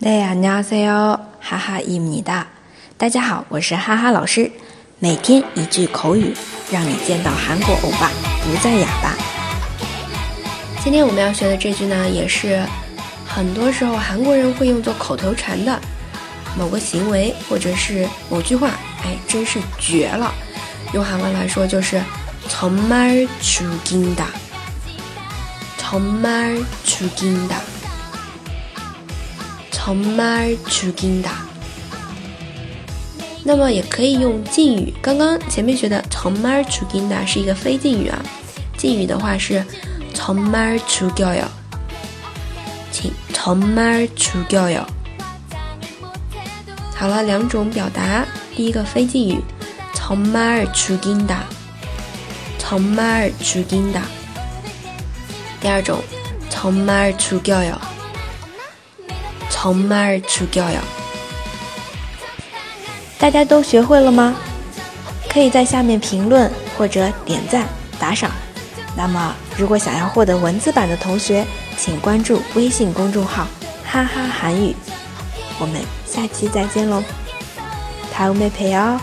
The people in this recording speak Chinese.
네 안녕하세요， 哈哈伊米哒。大家好，我是哈哈老师。每天一句口语，让你见到韩国欧巴不再哑巴。今天我们要学的这句呢，也是很多时候韩国人会用作口头禅的某个行为或者是某句话，哎，真是绝了。用韩文来说就是“정말죽인 다”，“정말죽인 다”。 정말죽인 다。 那么也可以用敬语。刚刚前面学的정말죽인다是一个非敬语啊。敬语的话是정말죽여 요， 请정말죽여 요。 好了，两种表达。第一个非敬语정말죽인 다， 정말죽인 다。 第二种정말죽여 요。 정말죽여 요。 大家都学会了吗？可以在下面评论或者点赞打赏。那么，如果想要获得文字版的同学，请关注微信公众号“哈哈韩语”。我们下期再见喽，다음에봬요